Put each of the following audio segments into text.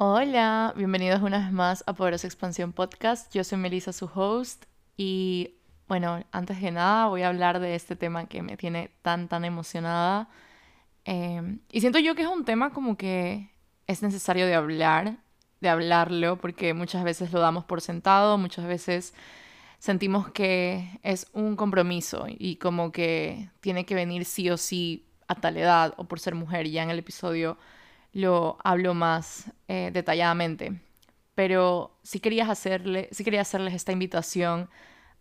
Hola, bienvenidos una vez más a Poderosa Expansión Podcast. Yo soy Melissa, su host, y bueno, antes de nada voy a hablar de este tema que me tiene tan, tan emocionada. Em, y siento yo que es un tema como que es necesario de hablar, de hablarlo, porque muchas veces lo damos por sentado, muchas veces sentimos que es un compromiso y como que tiene que venir sí o sí a tal edad o por ser mujer. Ya en el episodio lo hablo más eh, detalladamente. Pero sí, quería hacerle, sí quería hacerles esta invitación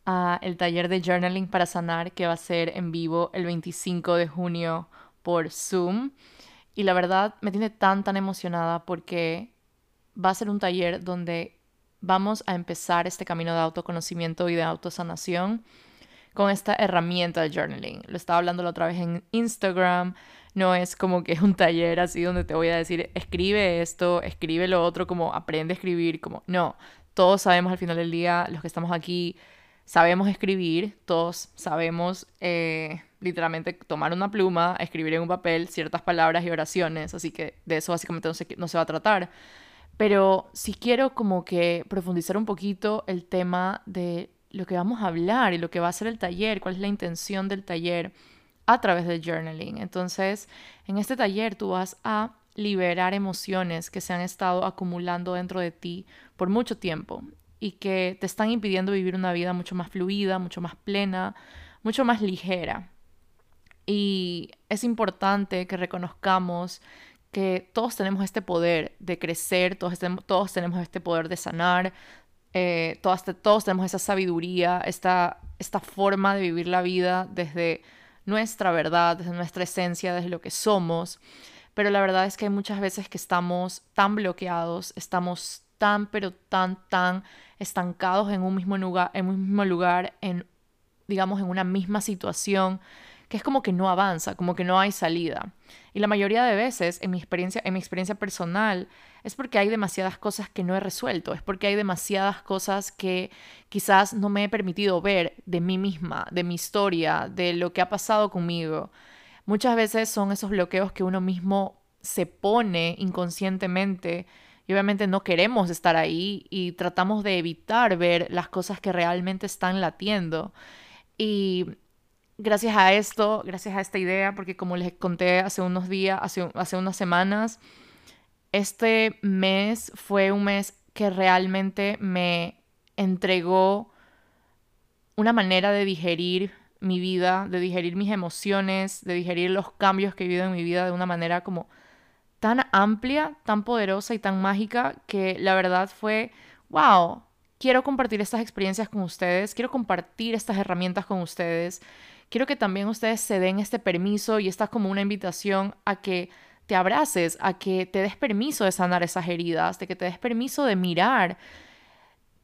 a el taller de journaling para sanar que va a ser en vivo el 25 de junio por Zoom. Y la verdad me tiene tan, tan emocionada porque va a ser un taller donde vamos a empezar este camino de autoconocimiento y de autosanación con esta herramienta de journaling. Lo estaba hablando la otra vez en Instagram. No es como que es un taller así donde te voy a decir, escribe esto, escribe lo otro, como aprende a escribir, como no. Todos sabemos al final del día, los que estamos aquí, sabemos escribir, todos sabemos eh, literalmente tomar una pluma, escribir en un papel ciertas palabras y oraciones, así que de eso básicamente no se, no se va a tratar. Pero sí quiero como que profundizar un poquito el tema de lo que vamos a hablar y lo que va a ser el taller, cuál es la intención del taller a través del journaling. Entonces, en este taller tú vas a liberar emociones que se han estado acumulando dentro de ti por mucho tiempo y que te están impidiendo vivir una vida mucho más fluida, mucho más plena, mucho más ligera. Y es importante que reconozcamos que todos tenemos este poder de crecer, todos, todos tenemos este poder de sanar, eh, todos, todos tenemos esa sabiduría, esta, esta forma de vivir la vida desde nuestra verdad, desde nuestra esencia, desde lo que somos. Pero la verdad es que hay muchas veces que estamos tan bloqueados, estamos tan, pero tan, tan estancados en un mismo lugar, en un mismo lugar, en, digamos, en una misma situación, que es como que no avanza, como que no hay salida. Y la mayoría de veces, en mi experiencia, en mi experiencia personal, es porque hay demasiadas cosas que no he resuelto, es porque hay demasiadas cosas que quizás no me he permitido ver de mí misma, de mi historia, de lo que ha pasado conmigo. Muchas veces son esos bloqueos que uno mismo se pone inconscientemente y obviamente no queremos estar ahí y tratamos de evitar ver las cosas que realmente están latiendo. Y gracias a esto, gracias a esta idea, porque como les conté hace unos días, hace, unas semanas, este mes fue un mes que realmente me entregó una manera de digerir mi vida, de digerir mis emociones, de digerir los cambios que he vivido en mi vida de una manera como tan amplia, tan poderosa y tan mágica que la verdad fue, wow, quiero compartir estas experiencias con ustedes, quiero compartir estas herramientas con ustedes quiero que también ustedes se den este permiso y esta es como una invitación a que te abraces, a que te des permiso de sanar esas heridas, de que te des permiso de mirar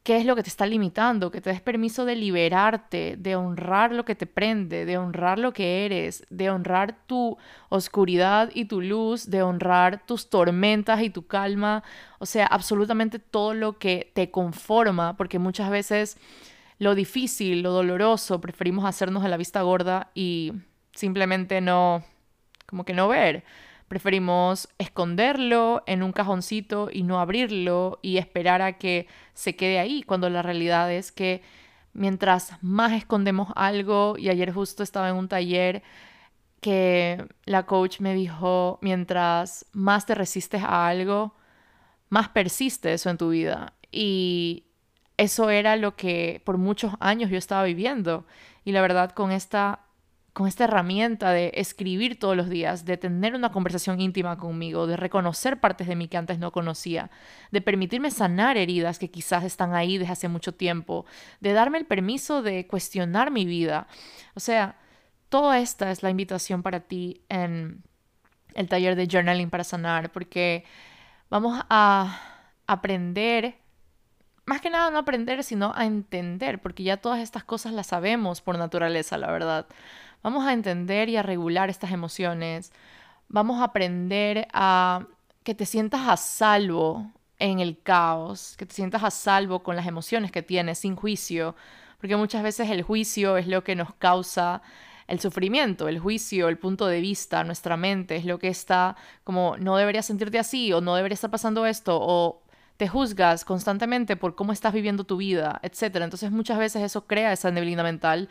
qué es lo que te está limitando, que te des permiso de liberarte, de honrar lo que te prende, de honrar lo que eres, de honrar tu oscuridad y tu luz, de honrar tus tormentas y tu calma, o sea, absolutamente todo lo que te conforma, porque muchas veces lo difícil, lo doloroso, preferimos hacernos de la vista gorda y simplemente no, como que no ver. Preferimos esconderlo en un cajoncito y no abrirlo y esperar a que se quede ahí, cuando la realidad es que mientras más escondemos algo, y ayer justo estaba en un taller que la coach me dijo, mientras más te resistes a algo, más persiste eso en tu vida. Y eso era lo que por muchos años yo estaba viviendo. Y la verdad, con esta, con esta herramienta de escribir todos los días, de tener una conversación íntima conmigo, de reconocer partes de mí que antes no conocía, de permitirme sanar heridas que quizás están ahí desde hace mucho tiempo, de darme el permiso de cuestionar mi vida. O sea, toda esta es la invitación para ti en el taller de journaling para sanar, porque vamos a aprender más que nada no aprender, sino a entender, porque ya todas estas cosas las sabemos por naturaleza, la verdad. Vamos a entender y a regular estas emociones. Vamos a aprender a que te sientas a salvo en el caos, que te sientas a salvo con las emociones que tienes, sin juicio, porque muchas veces el juicio es lo que nos causa el sufrimiento, el juicio, el punto de vista, nuestra mente es lo que está como no deberías sentirte así o no debería estar pasando esto o te juzgas constantemente por cómo estás viviendo tu vida, etc. Entonces muchas veces eso crea esa neblina mental,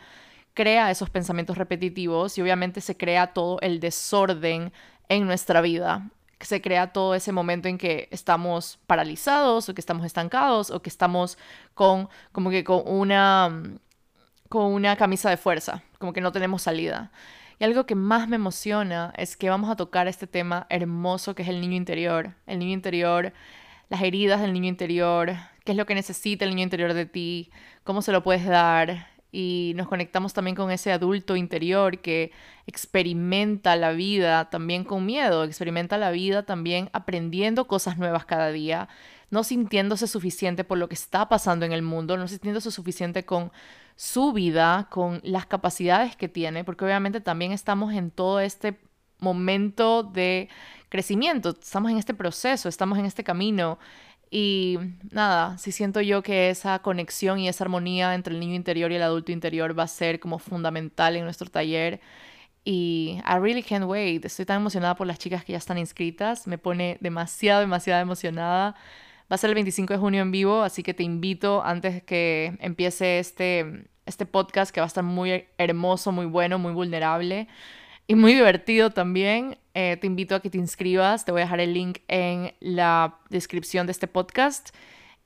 crea esos pensamientos repetitivos y obviamente se crea todo el desorden en nuestra vida. Se crea todo ese momento en que estamos paralizados o que estamos estancados o que estamos con como que con una con una camisa de fuerza, como que no tenemos salida. Y algo que más me emociona es que vamos a tocar este tema hermoso que es el niño interior. El niño interior, las heridas del niño interior, qué es lo que necesita el niño interior de ti, cómo se lo puedes dar. Y nos conectamos también con ese adulto interior que experimenta la vida también con miedo, experimenta la vida también aprendiendo cosas nuevas cada día, no sintiéndose suficiente por lo que está pasando en el mundo, no sintiéndose suficiente con su vida, con las capacidades que tiene, porque obviamente también estamos en todo este momento de crecimiento, estamos en este proceso, estamos en este camino. Y nada, sí siento yo que esa conexión y esa armonía entre el niño interior y el adulto interior va a ser como fundamental en nuestro taller. Y I really can't wait. Estoy tan emocionada por las chicas que ya están inscritas. Me pone demasiado, demasiado emocionada. Va a ser el 25 de junio en vivo, así que te invito antes que empiece este, este podcast que va a estar muy hermoso, muy bueno, muy vulnerable y muy divertido también. Eh, te invito a que te inscribas. Te voy a dejar el link en la descripción de este podcast.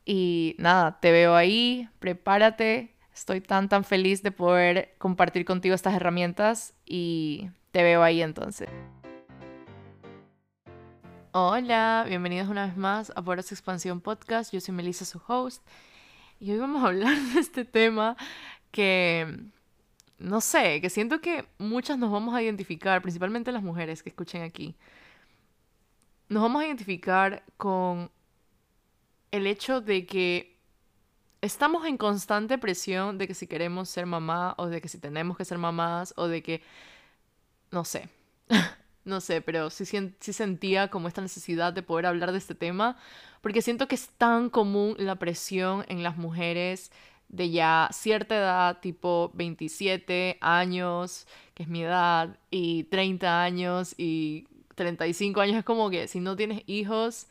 Y nada, te veo ahí. Prepárate. Estoy tan, tan feliz de poder compartir contigo estas herramientas y te veo ahí entonces. Hola, bienvenidos una vez más a Poderosa Expansión Podcast. Yo soy Melissa, su host. Y hoy vamos a hablar de este tema que, no sé, que siento que muchas nos vamos a identificar, principalmente las mujeres que escuchen aquí. Nos vamos a identificar con el hecho de que estamos en constante presión de que si queremos ser mamá o de que si tenemos que ser mamás o de que, no sé, no sé, pero sí, sí, sentía como esta necesidad de poder hablar de este tema, porque siento que es tan común la presión en las mujeres de ya cierta edad, tipo 27 años, que es mi edad, y 30 años y 35 años, es como que si no tienes hijos,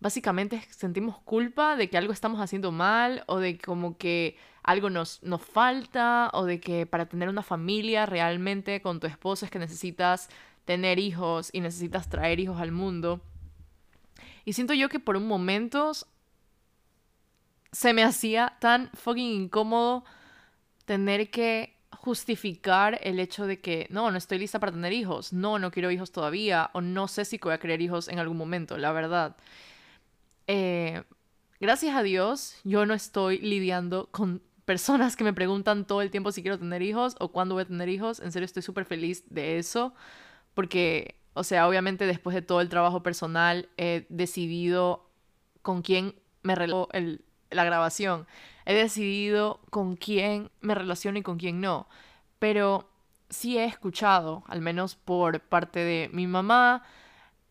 básicamente sentimos culpa de que algo estamos haciendo mal o de como que algo nos, nos falta o de que para tener una familia realmente con tu esposo es que necesitas tener hijos y necesitas traer hijos al mundo. Y siento yo que por un momento se me hacía tan fucking incómodo tener que justificar el hecho de que no, no estoy lista para tener hijos, no, no quiero hijos todavía, o no sé si voy a querer hijos en algún momento, la verdad. Eh, gracias a Dios, yo no estoy lidiando con personas que me preguntan todo el tiempo si quiero tener hijos o cuándo voy a tener hijos. En serio, estoy súper feliz de eso porque, o sea, obviamente después de todo el trabajo personal he decidido con quién me relaciono la grabación. He decidido con quién me relaciono y con quién no. Pero sí he escuchado, al menos por parte de mi mamá,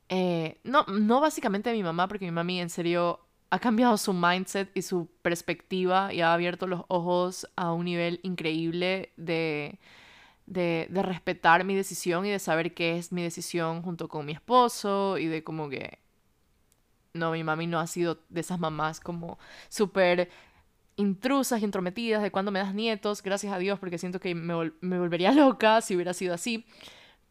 eh, no, no básicamente de mi mamá, porque mi mami en serio ha cambiado su mindset y su perspectiva y ha abierto los ojos a un nivel increíble de de, respetar mi decisión y de saber qué es mi decisión junto con mi esposo y de como que... No, mi mami no ha sido de esas mamás como súper intrusas y intrometidas de cuando me das nietos, gracias a Dios, porque siento que me, me, volvería loca si hubiera sido así.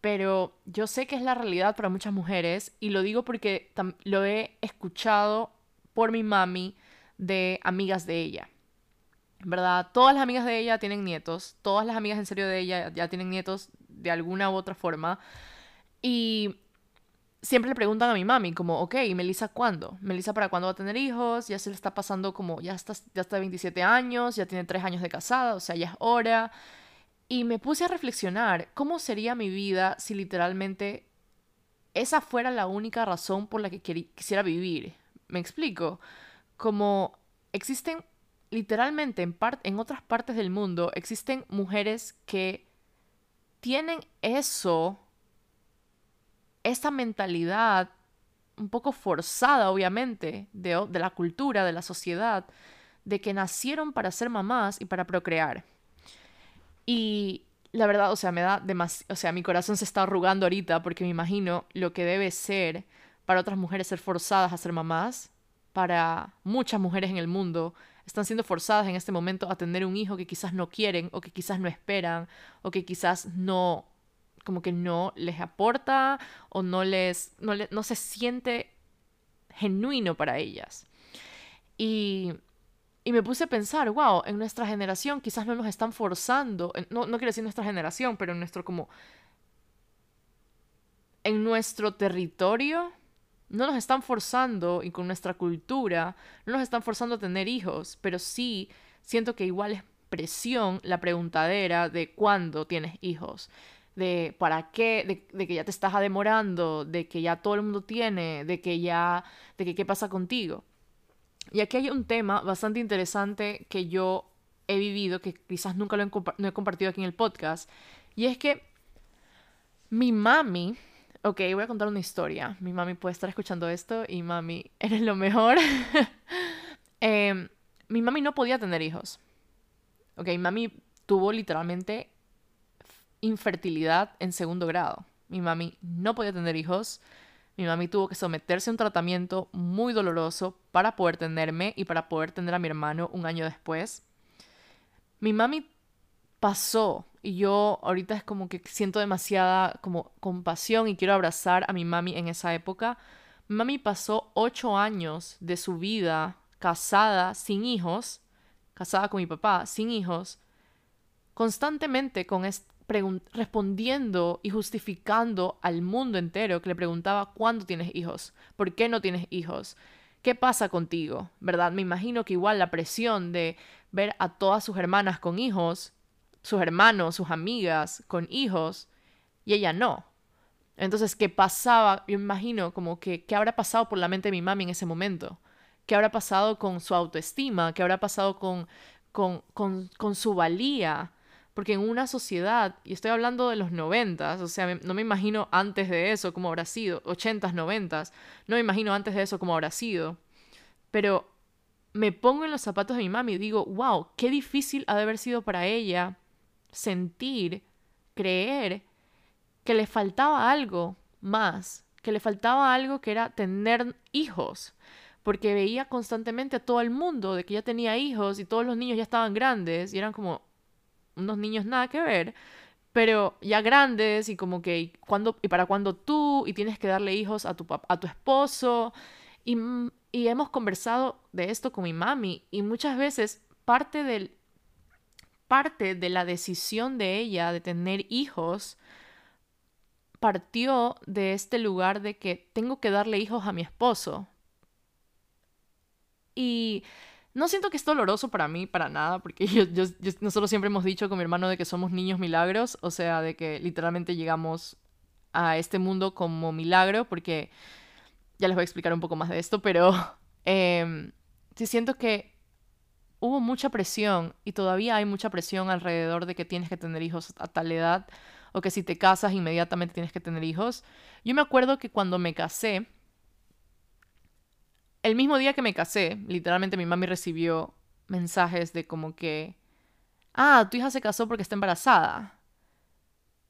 Pero yo sé que es la realidad para muchas mujeres y lo digo porque lo he escuchado por mi mami de amigas de ella. ¿verdad? Todas las amigas de ella tienen nietos, todas las amigas en serio de ella ya tienen nietos de alguna u otra forma. Y siempre le preguntan a mi mami, como, ok, Melissa, ¿cuándo? Melissa, ¿para cuándo va a tener hijos? Ya se le está pasando como, ya está, ya está de 27 años, ya tiene 3 años de casada, o sea, ya es hora. Y me puse a reflexionar, ¿cómo sería mi vida si literalmente esa fuera la única razón por la que quisiera vivir? ¿Me explico? Como existen literalmente en, en otras partes del mundo existen mujeres que tienen eso, esa mentalidad un poco forzada, obviamente, de, de la cultura, de la sociedad, de que nacieron para ser mamás y para procrear. Y la verdad, o sea, me da demasiado, o sea, mi corazón se está arrugando ahorita porque me imagino lo que debe ser para otras mujeres ser forzadas a ser mamás, para muchas mujeres en el mundo están siendo forzadas en este momento a tener un hijo que quizás no quieren o que quizás no esperan o que quizás no como que no les aporta o no les no, no se siente genuino para ellas. Y, y, me puse a pensar, wow, en nuestra generación quizás no nos están forzando, no, no quiero decir nuestra generación, pero nuestro como, en nuestro territorio, no nos están forzando, y con nuestra cultura, no nos están forzando a tener hijos, pero sí siento que igual es presión la preguntadera de cuándo tienes hijos de para qué, de, que ya te estás demorando, de que ya todo el mundo tiene, de que ya, de que qué pasa contigo. Y aquí hay un tema bastante interesante que yo he vivido, que quizás nunca lo he, compartido aquí en el podcast, y es que mi mami, ok, voy a contar una historia, mi mami puede estar escuchando esto y mami, eres lo mejor. Em, mi mami no podía tener hijos, ok, mami tuvo literalmente infertilidad en segundo grado. Mi mami no podía tener hijos. Mi mami tuvo que someterse a un tratamiento muy doloroso para poder tenerme y para poder tener a mi hermano un año después. Mi mami pasó y yo ahorita es como que siento demasiada como compasión y quiero abrazar a mi mami en esa época. Mi mami pasó ocho años de su vida casada, sin hijos, casada con mi papá, sin hijos, constantemente con, respondiendo y justificando al mundo entero que le preguntaba cuándo tienes hijos, por qué no tienes hijos, qué pasa contigo, ¿verdad? Me imagino que igual la presión de ver a todas sus hermanas con hijos, sus hermanos, sus amigas con hijos, y ella no. Entonces, ¿qué pasaba? Yo me imagino como que, ¿qué habrá pasado por la mente de mi mami en ese momento? ¿Qué habrá pasado con su autoestima? ¿Qué habrá pasado con, con, con, con su valía? Porque en una sociedad, y estoy hablando de los noventas, o sea, no me imagino antes de eso cómo habrá sido, ochentas, noventas, no me imagino antes de eso cómo habrá sido. Pero me pongo en los zapatos de mi mami y digo, wow, qué difícil ha de haber sido para ella sentir, creer que le faltaba algo más, que le faltaba algo que era tener hijos, porque veía constantemente a todo el mundo de que ya tenía hijos y todos los niños ya estaban grandes y eran como, unos niños nada que ver, pero ya grandes y como que, cuando, y para cuando tú, y tienes que darle hijos a tu, a tu esposo, y, y hemos conversado de esto con mi mami, y muchas veces parte del parte de la decisión de ella de tener hijos partió de este lugar de que tengo que darle hijos a mi esposo. Y no siento que es doloroso para mí, para nada, porque yo, nosotros siempre hemos dicho con mi hermano de que somos niños milagros, o sea, de que literalmente llegamos a este mundo como milagro, porque ya les voy a explicar un poco más de esto, pero eh, sí siento que hubo mucha presión y todavía hay mucha presión alrededor de que tienes que tener hijos a tal edad o que si te casas inmediatamente tienes que tener hijos. Yo me acuerdo que cuando me casé, el mismo día que me casé, literalmente mi mami recibió mensajes de como que, ah, tu hija se casó porque está embarazada.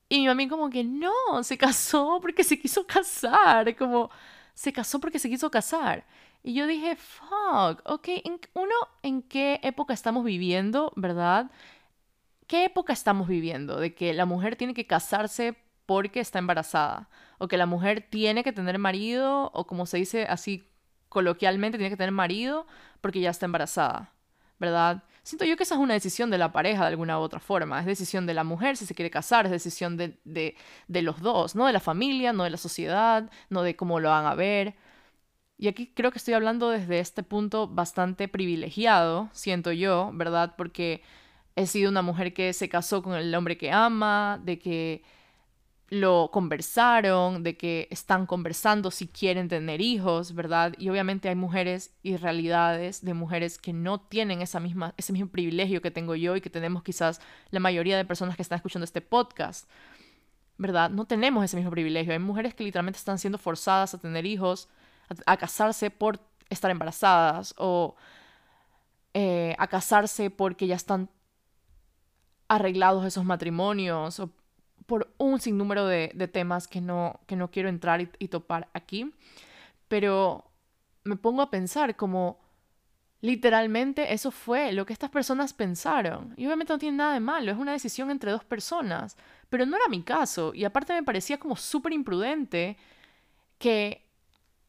Y mi mami como que, no, se casó porque se quiso casar, como, se casó porque se quiso casar. Y yo dije, fuck, ok, uno, ¿en qué época estamos viviendo, verdad? ¿Qué época estamos viviendo? De que la mujer tiene que casarse porque está embarazada, o que la mujer tiene que tener marido, o como se dice así coloquialmente tiene que tener marido porque ya está embarazada, ¿verdad? Siento yo que esa es una decisión de la pareja de alguna u otra forma, es decisión de la mujer si se quiere casar, es decisión de, de, los dos, no de la familia, no de la sociedad, no de cómo lo van a ver. Y aquí creo que estoy hablando desde este punto bastante privilegiado, siento yo, ¿verdad? Porque he sido una mujer que se casó con el hombre que ama, de que lo conversaron, de que están conversando si quieren tener hijos, ¿verdad? Y obviamente hay mujeres y realidades de mujeres que no tienen esa misma, ese mismo privilegio que tengo yo y que tenemos quizás la mayoría de personas que están escuchando este podcast, ¿verdad? No tenemos ese mismo privilegio. Hay mujeres que literalmente están siendo forzadas a tener hijos, a, casarse por estar embarazadas o eh, a casarse porque ya están arreglados esos matrimonios o por un sinnúmero de, de temas que no, que no quiero entrar y, y topar aquí. Pero me pongo a pensar como literalmente eso fue lo que estas personas pensaron. Y obviamente no tiene nada de malo, es una decisión entre dos personas. Pero no era mi caso. Y aparte me parecía como súper imprudente que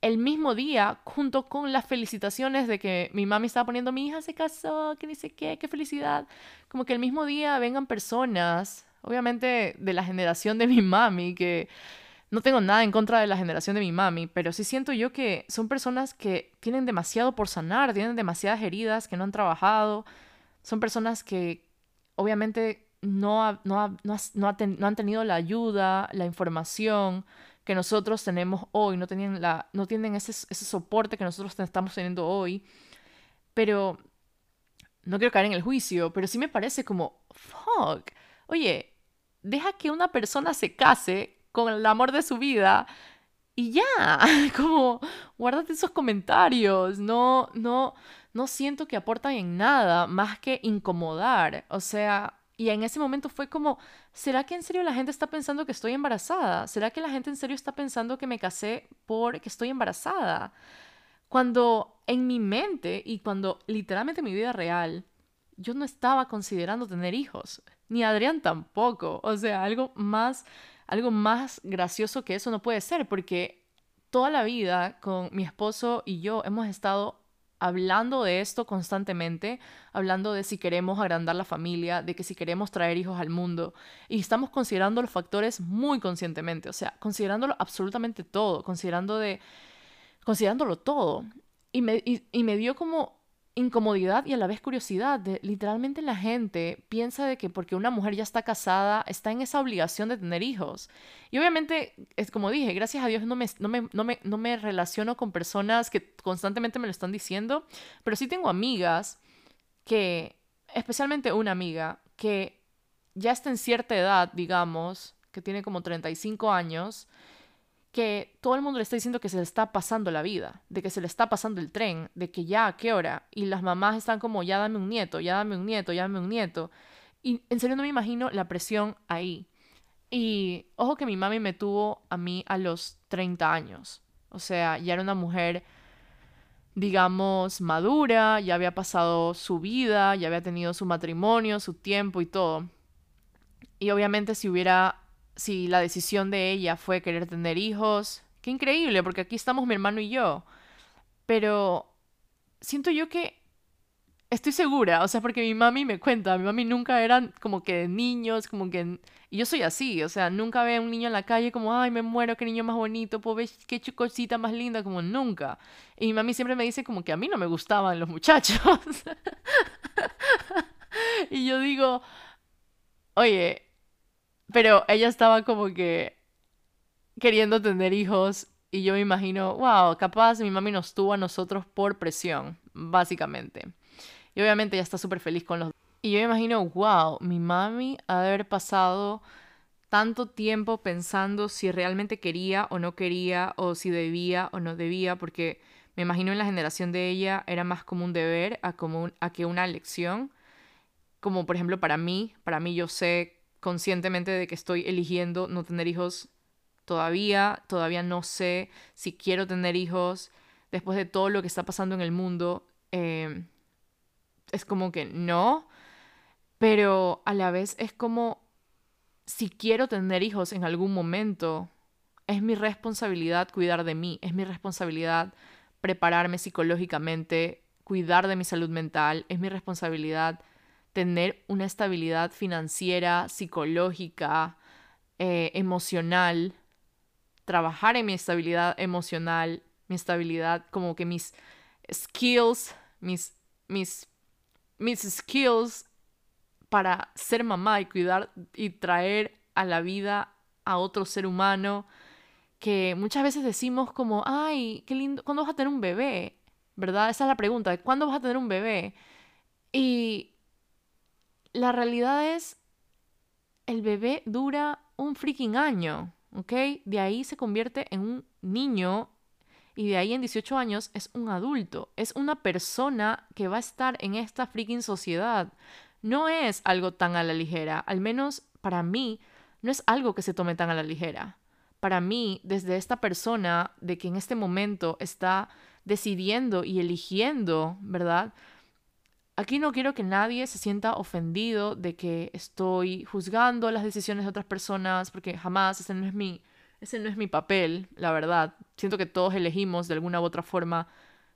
el mismo día, junto con las felicitaciones de que mi mami estaba poniendo, mi hija se casó, que dice qué, qué felicidad, como que el mismo día vengan personas, obviamente de la generación de mi mami, que no tengo nada en contra de la generación de mi mami, pero sí siento yo que son personas que tienen demasiado por sanar, tienen demasiadas heridas que no han trabajado, son personas que obviamente no, no, no, no han tenido la ayuda, la información, que nosotros tenemos hoy, no, tenían la, no tienen ese, ese soporte que nosotros estamos teniendo hoy. Pero no quiero caer en el juicio, pero sí me parece como, fuck, oye, deja que una persona se case con el amor de su vida y ya, como, guárdate esos comentarios, no, no, no siento que aportan en nada más que incomodar, o sea, y en ese momento fue como, ¿será que en serio la gente está pensando que estoy embarazada? ¿Será que la gente en serio está pensando que me casé porque estoy embarazada? Cuando en mi mente y cuando literalmente en mi vida real, yo no estaba considerando tener hijos, ni Adrián tampoco. O sea, algo más, algo más gracioso que eso no puede ser, porque toda la vida con mi esposo y yo hemos estado hablando de esto constantemente, hablando de si queremos agrandar la familia, de que si queremos traer hijos al mundo, y estamos considerando los factores muy conscientemente, o sea, considerándolo absolutamente todo, considerando de, considerándolo todo. Y me, y me dio como incomodidad y a la vez curiosidad. De, literalmente la gente piensa de que porque una mujer ya está casada, está en esa obligación de tener hijos. Y obviamente, es como dije, gracias a Dios no me, no me, no me, no me relaciono con personas que constantemente me lo están diciendo, pero sí tengo amigas que, especialmente una amiga, que ya está en cierta edad, digamos, que tiene como 35 años, que todo el mundo le está diciendo que se le está pasando la vida, de que se le está pasando el tren, de que ya, ¿a qué hora? Y las mamás están como, ya dame un nieto, ya dame un nieto, ya dame un nieto. Y en serio no me imagino la presión ahí. Y ojo que mi mami me tuvo a mí a los 30 años. O sea, ya era una mujer, digamos, madura, ya había pasado su vida, ya había tenido su matrimonio, su tiempo y todo. Y obviamente si hubiera si la decisión de ella fue querer tener hijos, qué increíble, porque aquí estamos mi hermano y yo. Pero siento yo que estoy segura, o sea, porque mi mami me cuenta, mi mami nunca eran como que niños, como que... Y yo soy así, o sea, nunca ve a un niño en la calle como, ay, me muero, qué niño más bonito, pobre, qué chicosita más linda, como nunca. Y mi mami siempre me dice como que a mí no me gustaban los muchachos. y yo digo, oye, pero ella estaba como que queriendo tener hijos y yo me imagino, wow, capaz mi mami nos tuvo a nosotros por presión, básicamente. Y obviamente ella está súper feliz con los... Y yo me imagino, wow, mi mami haber pasado tanto tiempo pensando si realmente quería o no quería, o si debía o no debía, porque me imagino en la generación de ella era más como un deber a, como a que una elección. Como por ejemplo para mí, para mí yo sé conscientemente de que estoy eligiendo no tener hijos todavía, todavía no sé si quiero tener hijos, después de todo lo que está pasando en el mundo, em, es como que no, pero a la vez es como si quiero tener hijos en algún momento, es mi responsabilidad cuidar de mí, es mi responsabilidad prepararme psicológicamente, cuidar de mi salud mental, es mi responsabilidad tener una estabilidad financiera, psicológica, eh, emocional, trabajar en mi estabilidad emocional, mi estabilidad, como que mis skills, mis, mis, mis skills para ser mamá y cuidar y traer a la vida a otro ser humano que muchas veces decimos como, ay, qué lindo, ¿cuándo vas a tener un bebé? ¿Verdad? Esa es la pregunta, ¿cuándo vas a tener un bebé? Y la realidad es, el bebé dura un freaking año, ¿ok? De ahí se convierte en un niño y de ahí en 18 años es un adulto, es una persona que va a estar en esta freaking sociedad. no es algo tan a la ligera, al menos para mí, no es algo que se tome tan a la ligera. Para mí, desde esta persona de que en este momento está decidiendo y eligiendo, ¿verdad? Aquí no quiero que nadie se sienta ofendido de que estoy juzgando las decisiones de otras personas, porque jamás ese no es mi, ese no es mi papel, la verdad. Siento que todos elegimos de alguna u otra forma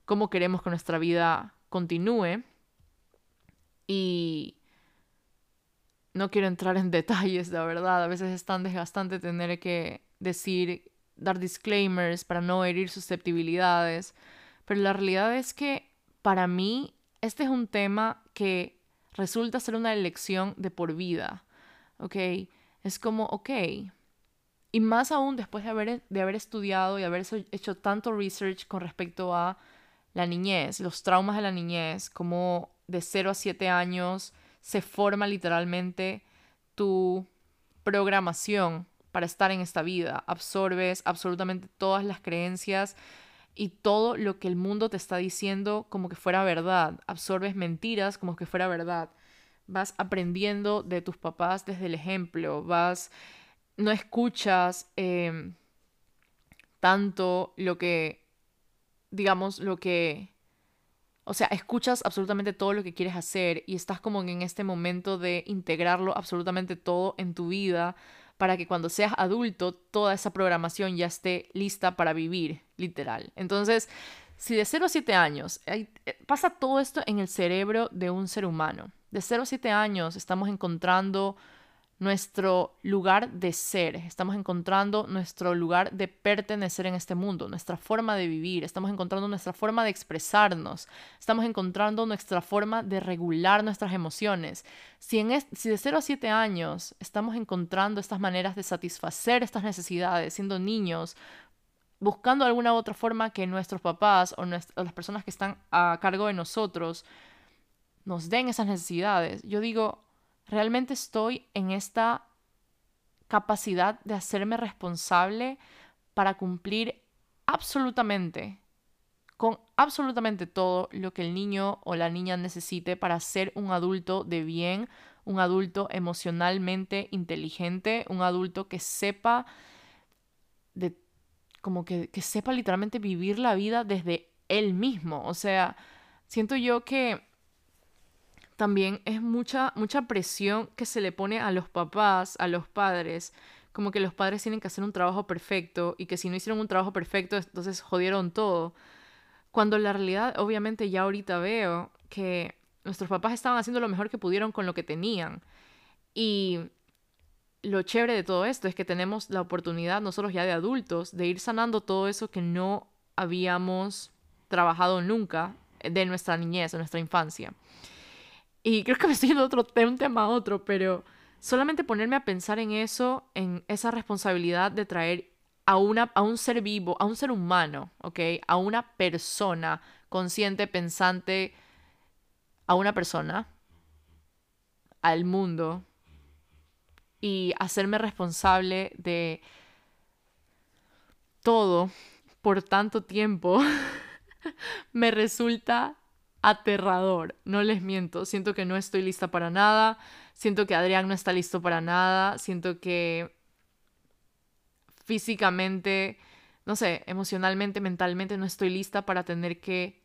cómo queremos que nuestra vida continúe. Y no quiero entrar en detalles, la verdad. A veces es tan desgastante tener que decir, dar disclaimers para no herir susceptibilidades. Pero la realidad es que para mí este es un tema que resulta ser una elección de por vida, ¿ok? Es como, ok. Y más aún después de haber, de haber estudiado y haber hecho tanto research con respecto a la niñez, los traumas de la niñez, como de 0 a 7 años se forma literalmente tu programación para estar en esta vida. Absorbes absolutamente todas las creencias y todo lo que el mundo te está diciendo como que fuera verdad. Absorbes mentiras como que fuera verdad. Vas aprendiendo de tus papás desde el ejemplo. Vas, no escuchas em, tanto lo que, digamos, lo que... O sea, escuchas absolutamente todo lo que quieres hacer y estás como en este momento de integrarlo absolutamente todo en tu vida para que cuando seas adulto toda esa programación ya esté lista para vivir, literal. Entonces, si de 0 a 7 años eh, pasa todo esto en el cerebro de un ser humano, de 0 a 7 años estamos encontrando nuestro lugar de ser, estamos encontrando nuestro lugar de pertenecer en este mundo, nuestra forma de vivir, estamos encontrando nuestra forma de expresarnos, estamos encontrando nuestra forma de regular nuestras emociones. Si, en si de 0 a 7 años estamos encontrando estas maneras de satisfacer estas necesidades siendo niños, buscando alguna otra forma que nuestros papás o, las personas que están a cargo de nosotros nos den esas necesidades, yo digo, realmente estoy en esta capacidad de hacerme responsable para cumplir absolutamente, con absolutamente todo lo que el niño o la niña necesite para ser un adulto de bien, un adulto emocionalmente inteligente, un adulto que sepa de como que, que sepa literalmente vivir la vida desde él mismo. O sea, siento yo que también es mucha, mucha presión que se le pone a los papás, a los padres, como que los padres tienen que hacer un trabajo perfecto y que si no hicieron un trabajo perfecto, entonces jodieron todo. Cuando la realidad, obviamente ya ahorita veo que nuestros papás estaban haciendo lo mejor que pudieron con lo que tenían. Y lo chévere de todo esto es que tenemos la oportunidad nosotros ya de adultos de ir sanando todo eso que no habíamos trabajado nunca de nuestra niñez, de nuestra infancia. Y creo que me estoy yendo otro, un tema a otro, pero solamente ponerme a pensar en eso, en esa responsabilidad de traer a, una, a un ser vivo, a un ser humano, ¿ok? A una persona consciente, pensante, a una persona, al mundo, y hacerme responsable de todo por tanto tiempo, me resulta aterrador, no les miento, siento que no estoy lista para nada, siento que Adrián no está listo para nada, siento que físicamente, no sé, emocionalmente, mentalmente no estoy lista para tener que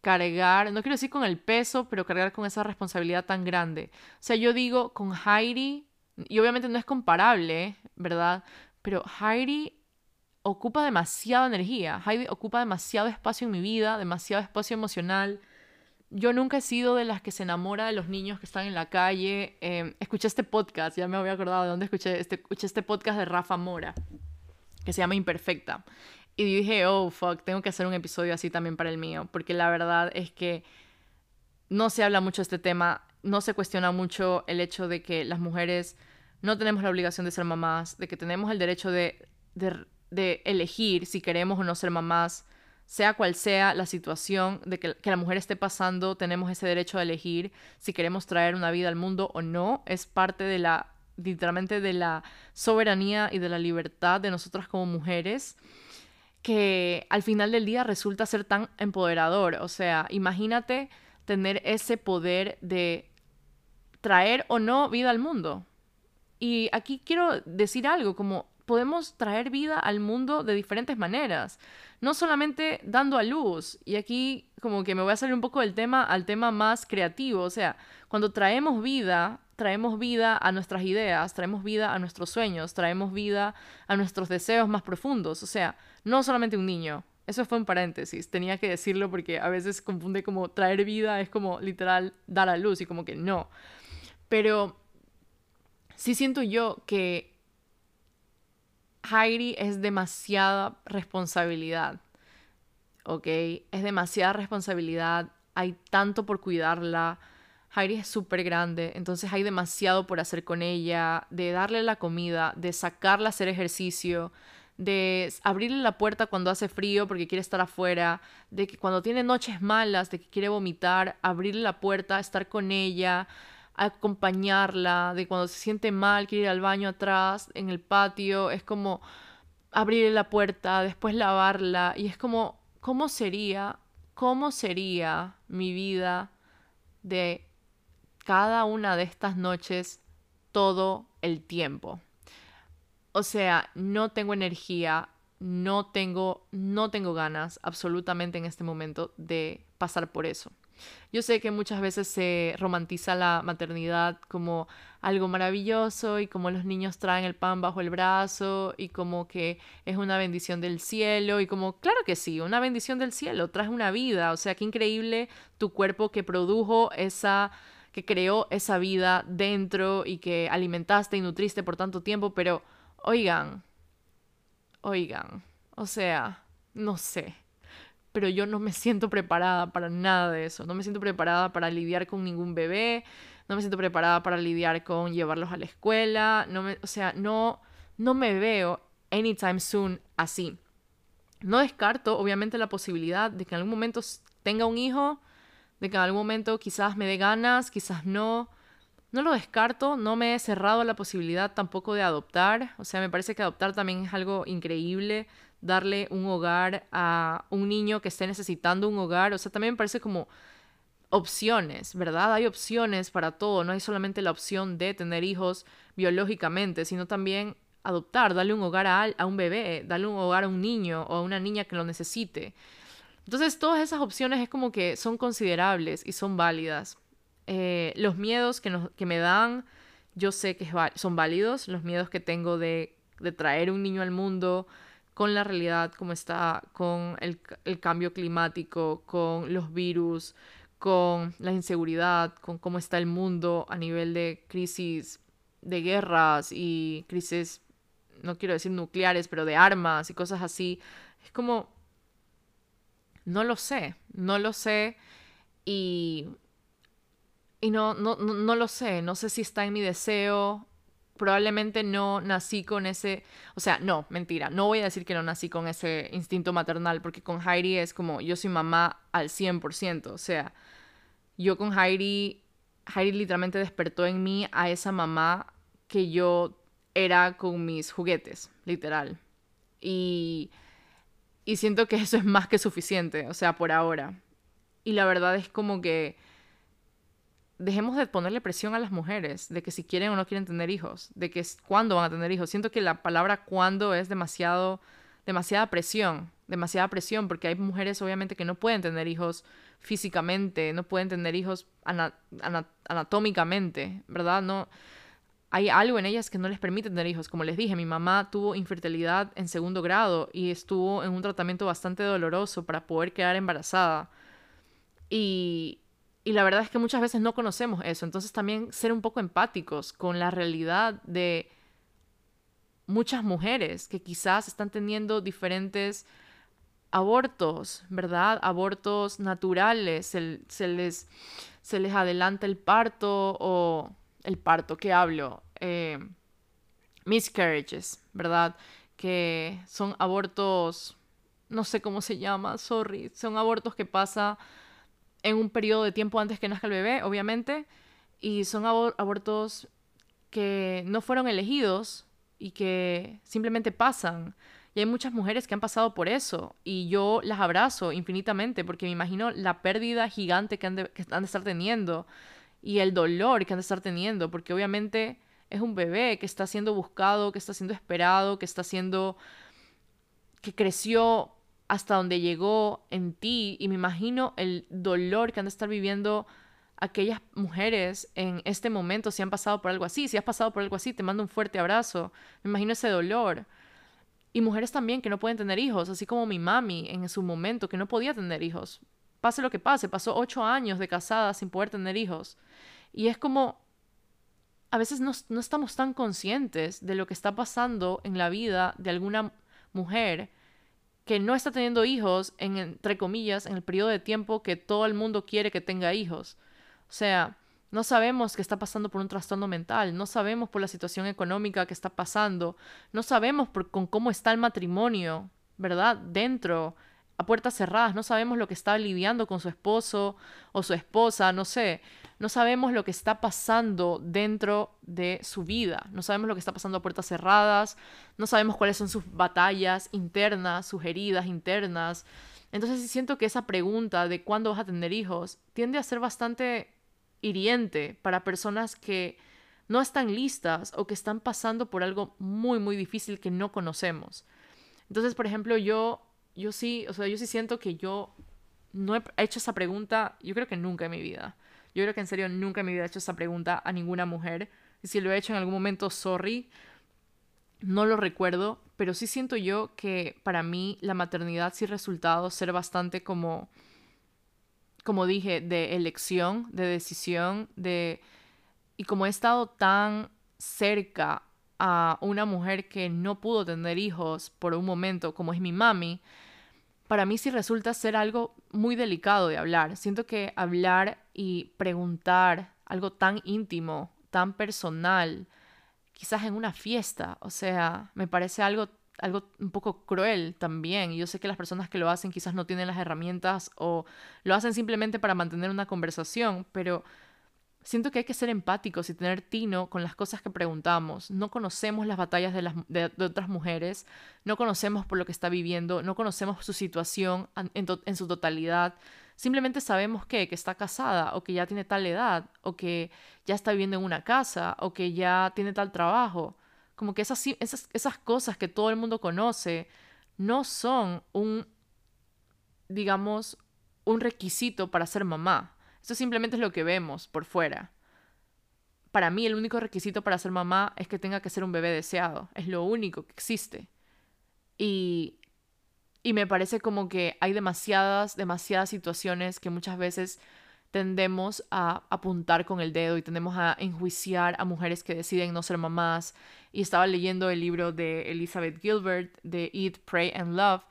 cargar, no quiero decir con el peso, pero cargar con esa responsabilidad tan grande. O sea, yo digo con Heidi, y obviamente no es comparable, ¿verdad? Pero Heidi ocupa demasiada energía, Heidi ocupa demasiado espacio en mi vida, demasiado espacio emocional, yo nunca he sido de las que se enamora de los niños que están en la calle. Em, escuché este podcast, ya me había acordado de dónde escuché este, escuché este podcast de Rafa Mora, que se llama Imperfecta. Y dije, oh, fuck, tengo que hacer un episodio así también para el mío, porque la verdad es que no se habla mucho de este tema, no se cuestiona mucho el hecho de que las mujeres no tenemos la obligación de ser mamás, de que tenemos el derecho de, de, de elegir si queremos o no ser mamás sea cual sea la situación de que, la mujer esté pasando, tenemos ese derecho a elegir si queremos traer una vida al mundo o no. Es parte de la, literalmente, de la soberanía y de la libertad de nosotras como mujeres que al final del día resulta ser tan empoderador. O sea, imagínate tener ese poder de traer o no vida al mundo. Y aquí quiero decir algo, como podemos traer vida al mundo de diferentes maneras, no solamente dando a luz. Y aquí como que me voy a salir un poco del tema al tema más creativo, o sea, cuando traemos vida, traemos vida a nuestras ideas, traemos vida a nuestros sueños, traemos vida a nuestros deseos más profundos, o sea, no solamente un niño. Eso fue un paréntesis, tenía que decirlo porque a veces confunde como traer vida es como literal dar a luz y como que no. Pero sí siento yo que Heidi es demasiada responsabilidad. ¿Ok? Es demasiada responsabilidad. Hay tanto por cuidarla. Heidi es súper grande, entonces hay demasiado por hacer con ella, de darle la comida, de sacarla a hacer ejercicio, de abrirle la puerta cuando hace frío porque quiere estar afuera, de que cuando tiene noches malas, de que quiere vomitar, abrirle la puerta, estar con ella, acompañarla, de cuando se siente mal, quiere ir al baño atrás, en el patio, es como abrirle la puerta, después lavarla, y es como, ¿cómo sería, cómo sería mi vida de cada una de estas noches todo el tiempo? O sea, no tengo energía, no tengo, no tengo ganas absolutamente en este momento de pasar por eso. Yo sé que muchas veces se romantiza la maternidad como algo maravilloso y como los niños traen el pan bajo el brazo y como que es una bendición del cielo y como, claro que sí, una bendición del cielo, traes una vida, o sea, qué increíble tu cuerpo que produjo esa que creó esa vida dentro y que alimentaste y nutriste por tanto tiempo, pero oigan, oigan, o sea, no sé pero yo no me siento preparada para nada de eso. No me siento preparada para lidiar con ningún bebé, no me siento preparada para lidiar con llevarlos a la escuela, no me, o sea, no, no me veo anytime soon así. No descarto, obviamente, la posibilidad de que en algún momento tenga un hijo, de que en algún momento quizás me dé ganas, quizás no. No lo descarto, no me he cerrado la posibilidad tampoco de adoptar. O sea, me parece que adoptar también es algo increíble darle un hogar a un niño que esté necesitando un hogar. O sea, también me parece como opciones, ¿verdad? Hay opciones para todo, no hay solamente la opción de tener hijos biológicamente, sino también adoptar, darle un hogar a, un bebé, darle un hogar a un niño o a una niña que lo necesite. Entonces, todas esas opciones es como que son considerables y son válidas. Eh, los miedos que, nos, me dan, yo sé que son válidos, los miedos que tengo de traer un niño al mundo, con la realidad como está, con el, cambio climático, con los virus, con la inseguridad, con cómo está el mundo a nivel de crisis de guerras y crisis, no quiero decir nucleares, pero de armas y cosas así. Es como, no lo sé, no lo sé y, y no, no, no lo sé, no sé si está en mi deseo probablemente no nací con ese, o sea, no, mentira, no voy a decir que no nací con ese instinto maternal, porque con Heidi es como, yo soy mamá al 100%, o sea, yo con Heidi, Heidi literalmente despertó en mí a esa mamá que yo era con mis juguetes, literal. Y, y siento que eso es más que suficiente, o sea, por ahora. Y la verdad es como que dejemos de ponerle presión a las mujeres de que si quieren o no quieren tener hijos, de que cuándo van a tener hijos. Siento que la palabra cuándo es demasiado, demasiada presión, demasiada presión, porque hay mujeres obviamente que no pueden tener hijos físicamente, no pueden tener hijos anatómicamente, ¿verdad? No, hay algo en ellas que no les permite tener hijos. Como les dije, mi mamá tuvo infertilidad en segundo grado y estuvo en un tratamiento bastante doloroso para poder quedar embarazada. Y, y la verdad es que muchas veces no conocemos eso. Entonces también ser un poco empáticos con la realidad de muchas mujeres que quizás están teniendo diferentes abortos, ¿verdad? Abortos naturales, se, les, se les adelanta el parto o el parto, ¿qué hablo? Eh, miscarriages, ¿verdad? Que son abortos, no sé cómo se llama, sorry, son abortos que pasa en un periodo de tiempo antes que nazca el bebé, obviamente, y son abortos que no fueron elegidos y que simplemente pasan. Y hay muchas mujeres que han pasado por eso y yo las abrazo infinitamente porque me imagino la pérdida gigante que han de, que han de estar teniendo y el dolor que han de estar teniendo, porque obviamente es un bebé que está siendo buscado, que está siendo esperado, que está siendo, que creció hasta donde llegó en ti y me imagino el dolor que han de estar viviendo aquellas mujeres en este momento si han pasado por algo así. Si has pasado por algo así, te mando un fuerte abrazo. Me imagino ese dolor. Y mujeres también que no pueden tener hijos, así como mi mami en su momento, que no podía tener hijos. Pase lo que pase, pasó ocho años de casada sin poder tener hijos. Y es como, a veces no, no estamos tan conscientes de lo que está pasando en la vida de alguna mujer que no está teniendo hijos, en, entre comillas, en el periodo de tiempo que todo el mundo quiere que tenga hijos. O sea, no sabemos que está pasando por un trastorno mental, no sabemos por la situación económica que está pasando, no sabemos por, con cómo está el matrimonio, ¿verdad? Dentro, a puertas cerradas, no sabemos lo que está lidiando con su esposo o su esposa, no sé, no sabemos lo que está pasando dentro de su vida, no sabemos lo que está pasando a puertas cerradas, no sabemos cuáles son sus batallas internas, sus heridas internas. Entonces siento que esa pregunta de cuándo vas a tener hijos tiende a ser bastante hiriente para personas que no están listas o que están pasando por algo muy, muy difícil que no conocemos. Entonces, por ejemplo, yo, yo sí, o sea, yo sí siento que yo no he hecho esa pregunta, yo creo que nunca en mi vida. Yo creo que en serio nunca vida he hecho esa pregunta a ninguna mujer. Y si lo he hecho en algún momento, sorry, no lo recuerdo, pero sí siento yo que para mí la maternidad sí resultado ser bastante como como dije, de elección, de decisión, de... Y como he estado tan cerca a una mujer que no pudo tener hijos por un momento, como es mi mami, para mí sí resulta ser algo muy delicado de hablar. Siento que hablar y preguntar algo tan íntimo, tan personal, quizás en una fiesta, o sea, me parece algo algo un poco cruel también. Yo sé que las personas que lo hacen quizás no tienen las herramientas o lo hacen simplemente para mantener una conversación, pero siento que hay que ser empáticos y tener tino con las cosas que preguntamos. No conocemos las batallas de, las, de, otras mujeres, no conocemos por lo que está viviendo, no conocemos su situación en su totalidad. Simplemente sabemos que, que está casada o que ya tiene tal edad o que ya está viviendo en una casa o que ya tiene tal trabajo como que esas, esas, esas cosas que todo el mundo conoce no son un, digamos, un requisito para ser mamá. Eso simplemente es lo que vemos por fuera. Para mí el único requisito para ser mamá es que tenga que ser un bebé deseado. Es lo único que existe. Y, y me parece como que hay demasiadas, demasiadas situaciones que muchas veces tendemos a apuntar con el dedo y tendemos a enjuiciar a mujeres que deciden no ser mamás. Y estaba leyendo el libro de Elizabeth Gilbert de Eat, Pray and Love,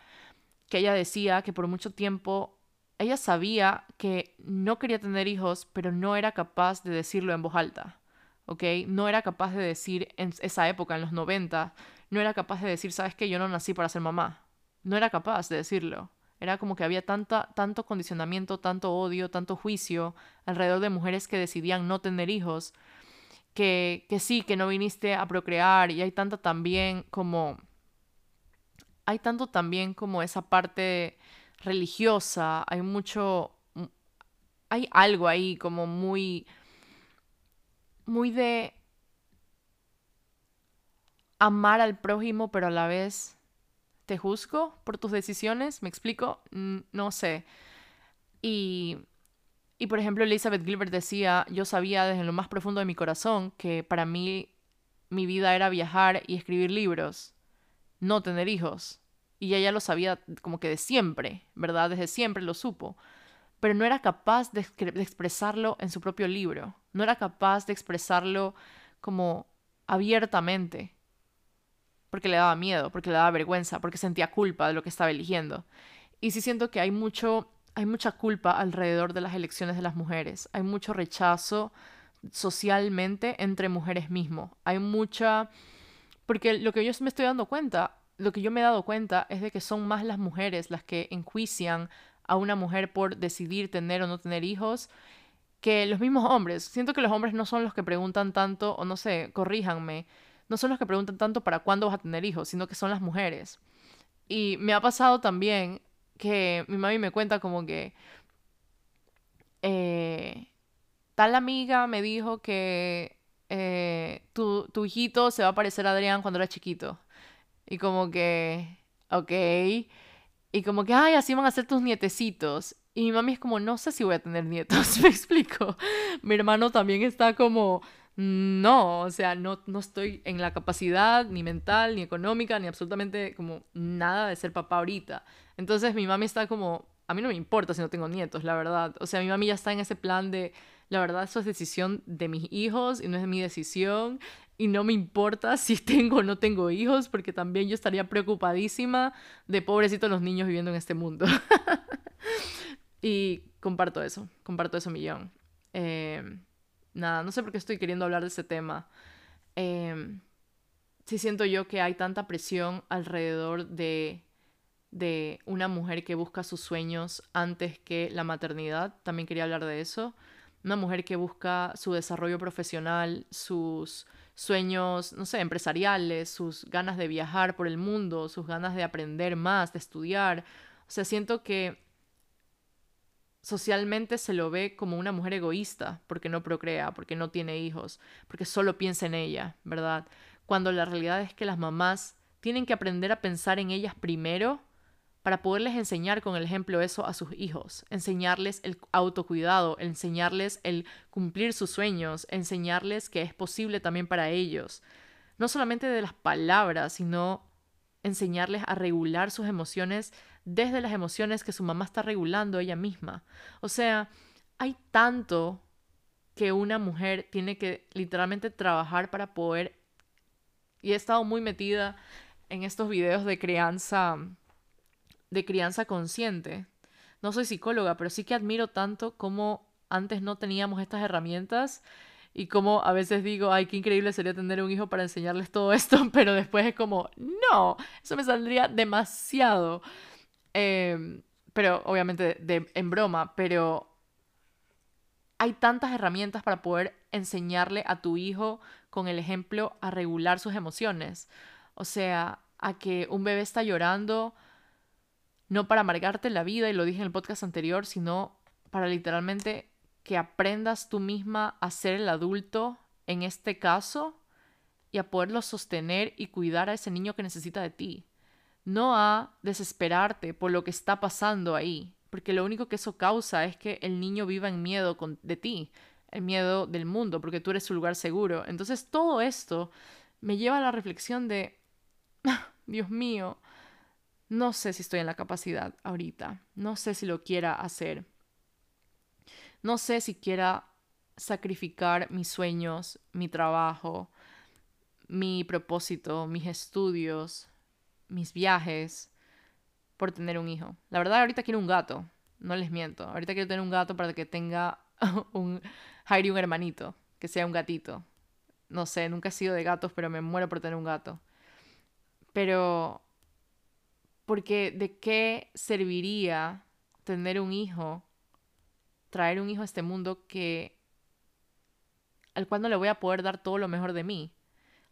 que ella decía que por mucho tiempo ella sabía que no quería tener hijos, pero no era capaz de decirlo en voz alta. ¿Ok? No era capaz de decir en esa época, en los 90, no era capaz de decir, sabes que yo no nací para ser mamá. No era capaz de decirlo. Era como que había tanta, tanto condicionamiento, tanto odio, tanto juicio alrededor de mujeres que decidían no tener hijos, que, que sí, que no viniste a procrear y hay tanta también como... Hay tanto también como esa parte religiosa, hay mucho... Hay algo ahí como muy... Muy de amar al prójimo, pero a la vez te juzgo por tus decisiones, ¿me explico? No sé. Y, y por ejemplo, Elizabeth Gilbert decía, yo sabía desde lo más profundo de mi corazón que para mí mi vida era viajar y escribir libros, no tener hijos. Y ella lo sabía como que de siempre, ¿verdad? Desde siempre lo supo. Pero no era capaz de, de expresarlo en su propio libro. No era capaz de expresarlo como abiertamente porque le daba miedo, porque le daba vergüenza, porque sentía culpa de lo que estaba eligiendo. Y sí siento que hay mucho, hay mucha culpa alrededor de las elecciones de las mujeres. Hay mucho rechazo socialmente entre mujeres mismos. Hay mucha... Porque lo que yo me estoy dando cuenta, lo que yo me he dado cuenta es de que son más las mujeres las que enjuician a una mujer por decidir tener o no tener hijos que los mismos hombres. Siento que los hombres no son los que preguntan tanto, o no sé, corríjanme, no son los que preguntan tanto para cuándo vas a tener hijos, sino que son las mujeres. Y me ha pasado también que mi mami me cuenta como que, eh, tal amiga me dijo que eh, tu, tu hijito se va a parecer a Adrián cuando era chiquito. Y como que, ok. Y como que, ay, así van a ser tus nietecitos. Y mi mami es como, no sé si voy a tener nietos, me explico. Mi hermano también está como, no, o sea, no, no estoy en la capacidad ni mental, ni económica, ni absolutamente como nada de ser papá ahorita. Entonces mi mami está como, a mí no me importa si no tengo nietos, la verdad. O sea, mi mami ya está en ese plan de, la verdad, eso es decisión de mis hijos y no es mi decisión. Y no me importa si tengo o no tengo hijos, porque también yo estaría preocupadísima de pobrecitos los niños viviendo en este mundo. y comparto eso, comparto eso millón. Eh, nada, no sé por qué estoy queriendo hablar de ese tema. Eh, sí siento yo que hay tanta presión alrededor de de una mujer que busca sus sueños antes que la maternidad. También quería hablar de eso. Una mujer que busca su desarrollo profesional, sus sueños, no sé, empresariales, sus ganas de viajar por el mundo, sus ganas de aprender más, de estudiar. O sea, siento que socialmente se lo ve como una mujer egoísta porque no procrea, porque no tiene hijos, porque solo piensa en ella, ¿verdad? Cuando la realidad es que las mamás tienen que aprender a pensar en ellas primero para poderles enseñar con el ejemplo eso a sus hijos, enseñarles el autocuidado, enseñarles el cumplir sus sueños, enseñarles que es posible también para ellos. No solamente de las palabras, sino enseñarles a regular sus emociones desde las emociones que su mamá está regulando ella misma. O sea, hay tanto que una mujer tiene que literalmente trabajar para poder... Y he estado muy metida en estos videos de crianza de crianza consciente. No soy psicóloga, pero sí que admiro tanto cómo antes no teníamos estas herramientas y cómo a veces digo, ay, qué increíble sería tener un hijo para enseñarles todo esto, pero después es como, no, eso me saldría demasiado. Em, pero obviamente de, en broma, pero hay tantas herramientas para poder enseñarle a tu hijo con el ejemplo a regular sus emociones. O sea, a que un bebé está llorando, no para amargarte la vida, y lo dije en el podcast anterior, sino para literalmente que aprendas tú misma a ser el adulto en este caso y a poderlo sostener y cuidar a ese niño que necesita de ti. No a desesperarte por lo que está pasando ahí, porque lo único que eso causa es que el niño viva en miedo de ti, el miedo del mundo, porque tú eres su lugar seguro. Entonces todo esto me lleva a la reflexión de, Dios mío, no sé si estoy en la capacidad ahorita, no sé si lo quiera hacer, no sé si quiera sacrificar mis sueños, mi trabajo, mi propósito, mis estudios, mis viajes por tener un hijo. La verdad ahorita quiero un gato, no les miento. Ahorita quiero tener un gato para que tenga un Jairi un hermanito, que sea un gatito. No sé, nunca he sido de gatos, pero me muero por tener un gato. Pero porque de qué serviría tener un hijo, traer un hijo a este mundo que al cual no le voy a poder dar todo lo mejor de mí,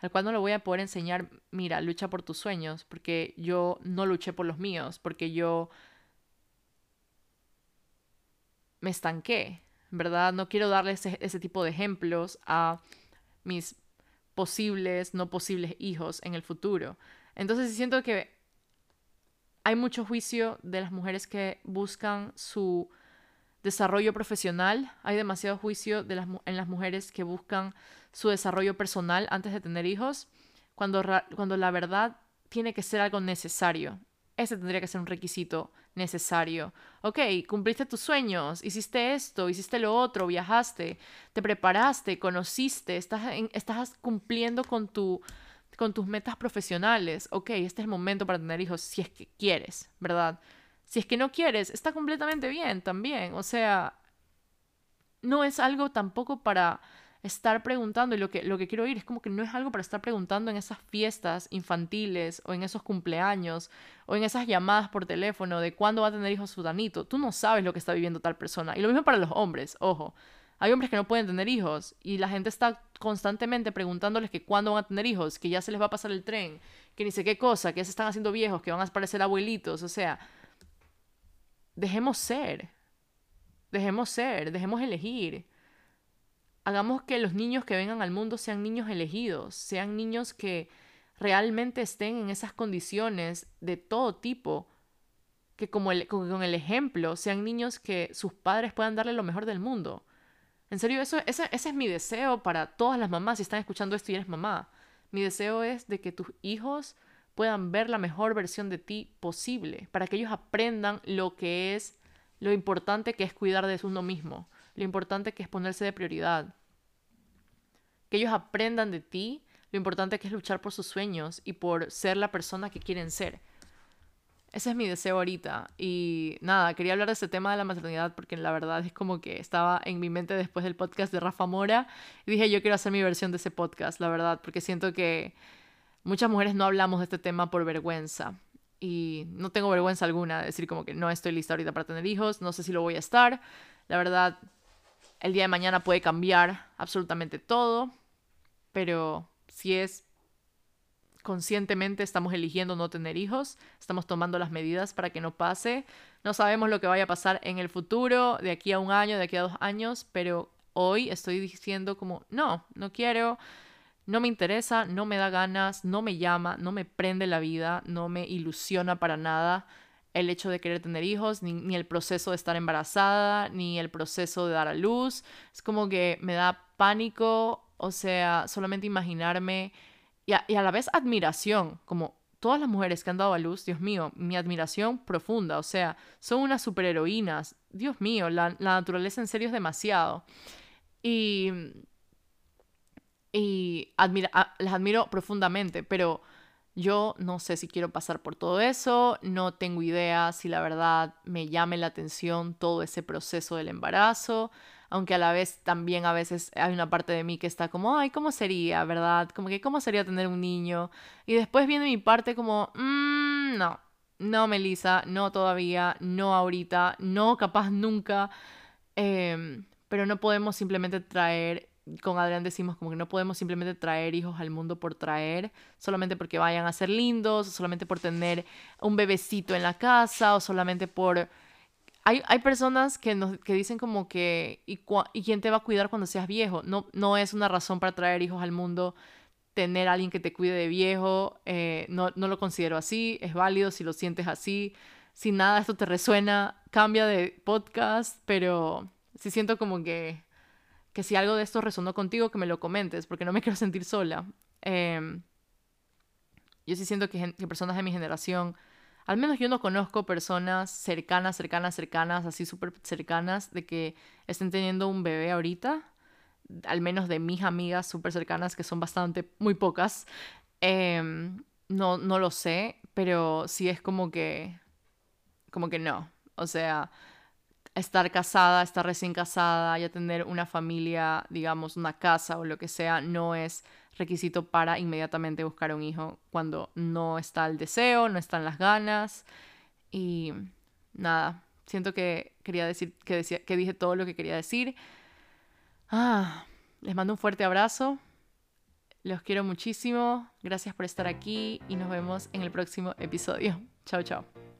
al cual no le voy a poder enseñar, mira, lucha por tus sueños, porque yo no luché por los míos, porque yo me estanqué, ¿verdad? No quiero darle ese, ese tipo de ejemplos a mis posibles, no posibles hijos en el futuro. Entonces siento que hay mucho juicio de las mujeres que buscan su desarrollo profesional, hay demasiado juicio en las mujeres que buscan su desarrollo personal antes de tener hijos, cuando, la verdad tiene que ser algo necesario. Ese tendría que ser un requisito necesario. Ok, cumpliste tus sueños, hiciste esto, hiciste lo otro, viajaste, te preparaste, conociste, estás, estás cumpliendo con con tus metas profesionales. Ok, este es el momento para tener hijos si es que quieres, ¿verdad? Si es que no quieres, está completamente bien también. O sea, no es algo tampoco para estar preguntando, y lo que, lo que quiero oír es como que no es algo para estar preguntando en esas fiestas infantiles o en esos cumpleaños o en esas llamadas por teléfono de cuándo va a tener hijos Sudanito. Tú no sabes lo que está viviendo tal persona. Y lo mismo para los hombres, ojo. Hay hombres que no pueden tener hijos y la gente está constantemente preguntándoles que cuándo van a tener hijos, que ya se les va a pasar el tren, que ni sé qué cosa, que ya se están haciendo viejos, que van a parecer abuelitos. O sea, dejemos ser. Dejemos ser, dejemos elegir. hagamos que los niños que vengan al mundo sean niños elegidos, sean niños que realmente estén en esas condiciones de todo tipo, que como con el ejemplo sean niños que sus padres puedan darle lo mejor del mundo. En serio, eso, ese, ese es mi deseo para todas las mamás si están escuchando esto y eres mamá. Mi deseo es de que tus hijos puedan ver la mejor versión de ti posible, para que ellos aprendan lo que es, lo importante que es cuidar de uno mismo, lo importante que es ponerse de prioridad. Que ellos aprendan de ti lo importante que es luchar por sus sueños y por ser la persona que quieren ser. Ese es mi deseo ahorita. Y nada, quería hablar de este tema de la maternidad porque la verdad es como que estaba en mi mente después del podcast de Rafa Mora. Y dije, yo quiero hacer mi versión de ese podcast, la verdad, porque siento que muchas mujeres no hablamos de este tema por vergüenza. Y no tengo vergüenza alguna de decir como que no estoy lista ahorita para tener hijos, no sé si lo voy a estar. La verdad, el día de mañana puede cambiar absolutamente todo, pero si es conscientemente estamos eligiendo no tener hijos, estamos tomando las medidas para que no pase. No sabemos lo que vaya a pasar en el futuro, de aquí a un año, de aquí a dos años, pero hoy estoy diciendo como, no, no quiero, no me interesa, no me da ganas, no me llama, no me prende la vida, no me ilusiona para nada el hecho de querer tener hijos, ni, el proceso de estar embarazada, ni el proceso de dar a luz. Es como que me da pánico, o sea, solamente imaginarme y a, la vez admiración, como todas las mujeres que han dado a luz, Dios mío, mi admiración profunda, o sea, son unas superheroínas, Dios mío, la, naturaleza en serio es demasiado. Y, y las admiro profundamente, pero yo no sé si quiero pasar por todo eso, no tengo idea si la verdad me llame la atención todo ese proceso del embarazo, aunque a la vez también a veces hay una parte de mí que está como, ay, ¿cómo sería, verdad? Como que, ¿cómo sería tener un niño? Y después viene mi parte como, mmm, no, no, Melissa, no todavía, no ahorita, no capaz nunca, em, pero no podemos simplemente traer con Adrián decimos como que no podemos simplemente traer hijos al mundo por traer, solamente porque vayan a ser lindos, o solamente por tener un bebecito en la casa, o solamente por... Hay, hay personas que, nos, que dicen como que, ¿y, ¿y quién te va a cuidar cuando seas viejo? No, no es una razón para traer hijos al mundo tener alguien que te cuide de viejo, eh, no, no lo considero así, es válido si lo sientes así. Si nada esto te resuena, cambia de podcast, pero sí siento como que que si algo de esto resonó contigo, que me lo comentes, porque no me quiero sentir sola. Em, yo sí siento que, personas de mi generación, al menos yo no conozco personas cercanas, cercanas, cercanas, así súper cercanas, de que estén teniendo un bebé ahorita, al menos de mis amigas súper cercanas, que son bastante, muy pocas. Em, no, no lo sé, pero sí es como que, como que no. O sea, estar casada, estar recién casada, ya tener una familia, digamos, una casa o lo que sea, no es requisito para inmediatamente buscar un hijo cuando no está el deseo, no están las ganas. Y nada, siento que quería decir, que, decía, que dije todo lo que quería decir. Ah, les mando un fuerte abrazo. Los quiero muchísimo. Gracias por estar aquí y nos vemos en el próximo episodio. Chao, chao.